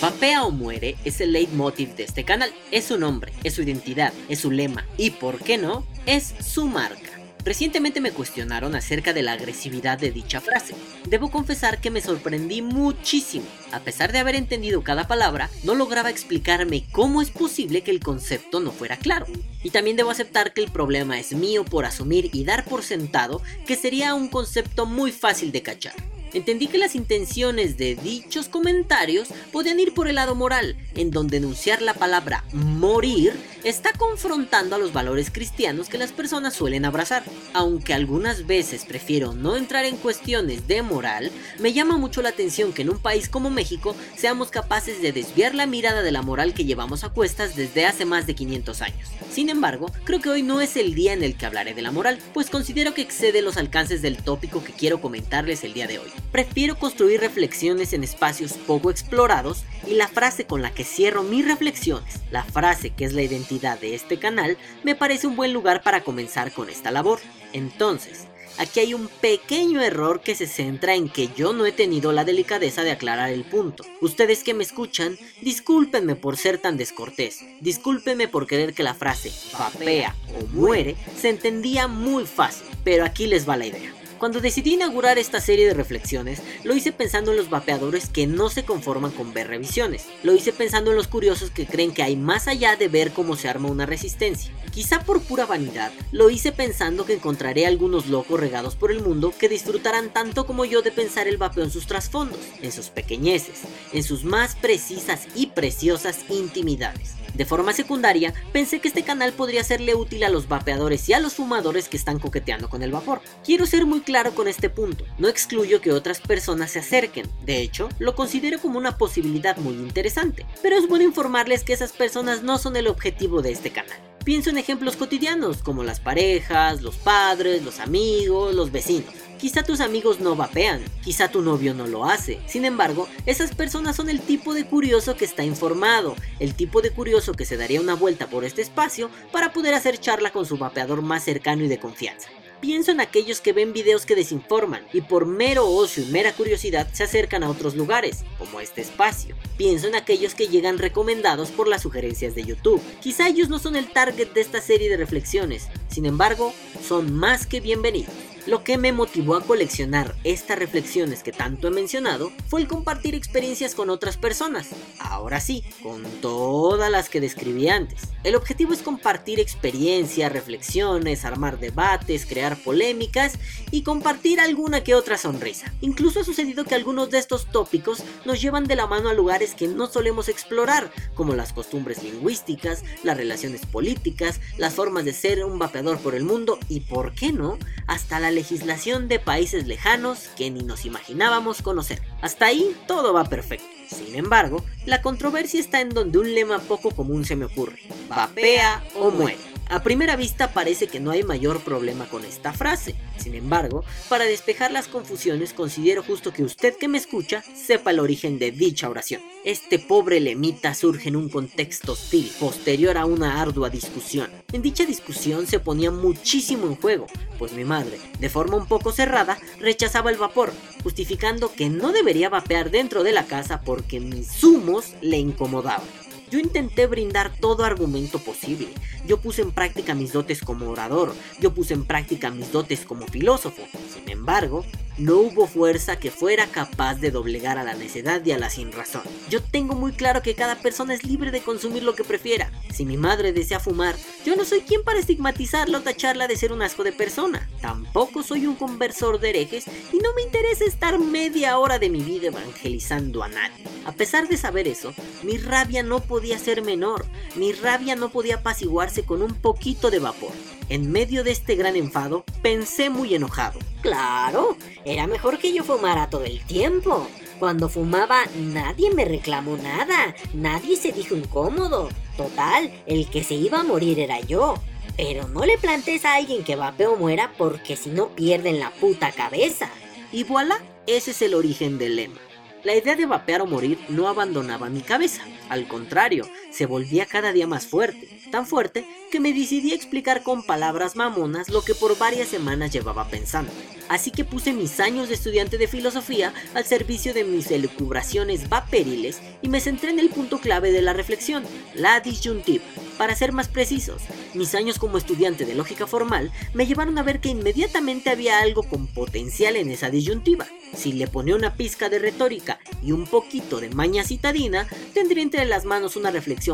Vapea o muere es el leitmotiv de este canal, es su nombre, es su identidad, es su lema y, por qué no, es su marca. Recientemente me cuestionaron acerca de la agresividad de dicha frase. Debo confesar que me sorprendí muchísimo. A pesar de haber entendido cada palabra, no lograba explicarme cómo es posible que el concepto no fuera claro. Y también debo aceptar que el problema es mío por asumir y dar por sentado que sería un concepto muy fácil de cachar. Entendí que las intenciones de dichos comentarios podían ir por el lado moral, en donde enunciar la palabra morir está confrontando a los valores cristianos que las personas suelen abrazar. Aunque algunas veces prefiero no entrar en cuestiones de moral, me llama mucho la atención que en un país como México seamos capaces de desviar la mirada de la moral que llevamos a cuestas desde hace más de 500 años. Sin embargo, creo que hoy no es el día en el que hablaré de la moral, pues considero que excede los alcances del tópico que quiero comentarles el día de hoy. Prefiero construir reflexiones en espacios poco explorados y la frase con la que cierro mis reflexiones, la frase que es la identidad de este canal, me parece un buen lugar para comenzar con esta labor. Entonces, aquí hay un pequeño error que se centra en que yo no he tenido la delicadeza de aclarar el punto. Ustedes que me escuchan, discúlpenme por ser tan descortés, discúlpenme por querer que la frase vapea o muere se entendía muy fácil, pero aquí les va la idea. Cuando decidí inaugurar esta serie de reflexiones, lo hice pensando en los vapeadores que no se conforman con ver revisiones. Lo hice pensando en los curiosos que creen que hay más allá de ver cómo se arma una resistencia. Quizá por pura vanidad, lo hice pensando que encontraré algunos locos regados por el mundo que disfrutarán tanto como yo de pensar el vapeo en sus trasfondos, en sus pequeñeces, en sus más precisas y preciosas intimidades. De forma secundaria, pensé que este canal podría serle útil a los vapeadores y a los fumadores que están coqueteando con el vapor. Quiero ser muy claro con este punto, no excluyo que otras personas se acerquen, de hecho, lo considero como una posibilidad muy interesante, pero es bueno informarles que esas personas no son el objetivo de este canal. Pienso en ejemplos cotidianos como las parejas, los padres, los amigos, los vecinos. Quizá tus amigos no vapean, quizá tu novio no lo hace. Sin embargo, esas personas son el tipo de curioso que está informado, el tipo de curioso que se daría una vuelta por este espacio para poder hacer charla con su vapeador más cercano y de confianza. Pienso en aquellos que ven videos que desinforman y por mero ocio y mera curiosidad se acercan a otros lugares, como este espacio. Pienso en aquellos que llegan recomendados por las sugerencias de YouTube. Quizá ellos no son el target de esta serie de reflexiones, sin embargo, son más que bienvenidos. Lo que me motivó a coleccionar estas reflexiones que tanto he mencionado fue el compartir experiencias con otras personas. Ahora sí, con todas las que describí antes. El objetivo es compartir experiencias, reflexiones, armar debates, crear polémicas y compartir alguna que otra sonrisa. Incluso ha sucedido que algunos de estos tópicos nos llevan de la mano a lugares que no solemos explorar, como las costumbres lingüísticas, las relaciones políticas, las formas de ser un vapeador por el mundo y, ¿por qué no?, hasta la legislación de países lejanos que ni nos imaginábamos conocer. Hasta ahí todo va perfecto. Sin embargo, la controversia está en donde un lema poco común se me ocurre. Vapea o muere. A primera vista parece que no hay mayor problema con esta frase. Sin embargo, para despejar las confusiones considero justo que usted que me escucha sepa el origen de dicha oración. Este pobre lemita surge en un contexto hostil, posterior a una ardua discusión. En dicha discusión se ponía muchísimo en juego, pues mi madre, de forma un poco cerrada, rechazaba el vapor, justificando que no debería vapear dentro de la casa porque mis humos le incomodaban. Yo intenté brindar todo argumento posible. Yo puse en práctica mis dotes como orador. Yo puse en práctica mis dotes como filósofo. Sin embargo, no hubo fuerza que fuera capaz de doblegar a la necedad y a la sinrazón. Yo tengo muy claro que cada persona es libre de consumir lo que prefiera. Si mi madre desea fumar, yo no soy quien para estigmatizarla o tacharla de ser un asco de persona. Tampoco soy un conversor de herejes y no me interesa estar media hora de mi vida evangelizando a nadie. A pesar de saber eso, mi rabia no podía ser menor, mi rabia no podía apaciguarse con un poquito de vapor. En medio de este gran enfado, pensé muy enojado. Claro, era mejor que yo fumara todo el tiempo. Cuando fumaba nadie me reclamó nada, nadie se dijo incómodo. Total, el que se iba a morir era yo. Pero no le plantes a alguien que vapeo muera porque si no pierden la puta cabeza. Y voilà, ese es el origen del lema. La idea de vapear o morir no abandonaba mi cabeza. Al contrario, se volvía cada día más fuerte, tan fuerte que me decidí a explicar con palabras mamonas lo que por varias semanas llevaba pensando. Así que puse mis años de estudiante de filosofía al servicio de mis elucubraciones vaporiles y me centré en el punto clave de la reflexión, la disyuntiva. Para ser más precisos, mis años como estudiante de lógica formal me llevaron a ver que inmediatamente había algo con potencial en esa disyuntiva. Si le ponía una pizca de retórica y un poquito de maña citadina, tendría entre las manos una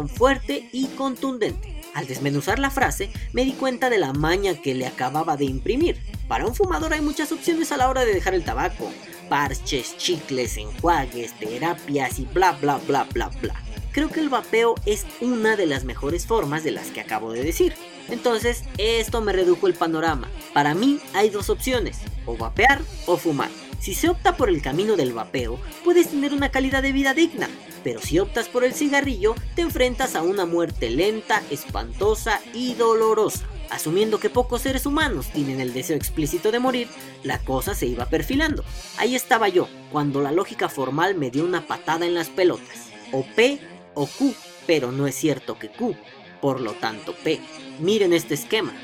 fuerte y contundente. Al desmenuzar la frase, me di cuenta de la maña que le acababa de imprimir. Para un fumador hay muchas opciones a la hora de dejar el tabaco. Parches, chicles, enjuagues, terapias y bla bla bla bla bla creo que el vapeo es una de las mejores formas de las que acabo de decir. Entonces, esto me redujo el panorama. Para mí hay dos opciones, o vapear o fumar. Si se opta por el camino del vapeo, puedes tener una calidad de vida digna, pero si optas por el cigarrillo, te enfrentas a una muerte lenta, espantosa y dolorosa. Asumiendo que pocos seres humanos tienen el deseo explícito de morir, la cosa se iba perfilando. Ahí estaba yo, cuando la lógica formal me dio una patada en las pelotas. O P o Q, pero no es cierto que Q, por lo tanto P. Miren este esquema.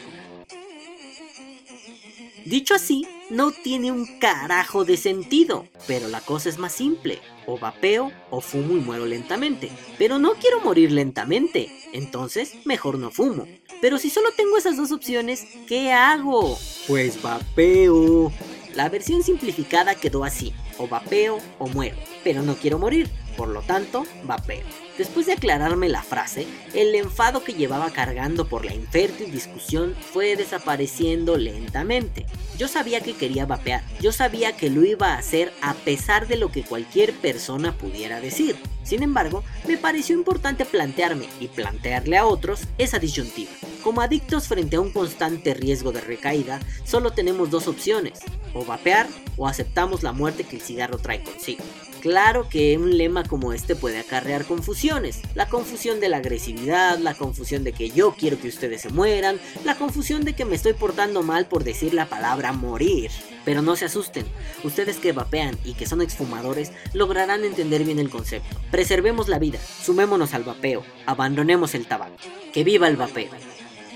Dicho así, no tiene un carajo de sentido, pero la cosa es más simple. O vapeo o fumo y muero lentamente. Pero no quiero morir lentamente, entonces mejor no fumo. Pero si solo tengo esas dos opciones, ¿qué hago? Pues vapeo. La versión simplificada quedó así, o vapeo o muero, pero no quiero morir, por lo tanto, vapeo. Después de aclararme la frase, el enfado que llevaba cargando por la infértil discusión fue desapareciendo lentamente. Yo sabía que quería vapear, yo sabía que lo iba a hacer a pesar de lo que cualquier persona pudiera decir. Sin embargo, me pareció importante plantearme y plantearle a otros esa disyuntiva. Como adictos frente a un constante riesgo de recaída, solo tenemos dos opciones, o vapear o aceptamos la muerte que el cigarro trae consigo. Claro que un lema como este puede acarrear confusiones. La confusión de la agresividad, la confusión de que yo quiero que ustedes se mueran, la confusión de que me estoy portando mal por decir la palabra morir. Pero no se asusten, ustedes que vapean y que son exfumadores lograrán entender bien el concepto. Preservemos la vida, sumémonos al vapeo, abandonemos el tabaco. Que viva el vapeo.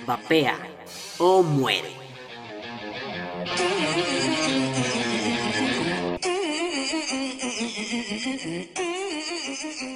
Vapea o muere. Mm-mm.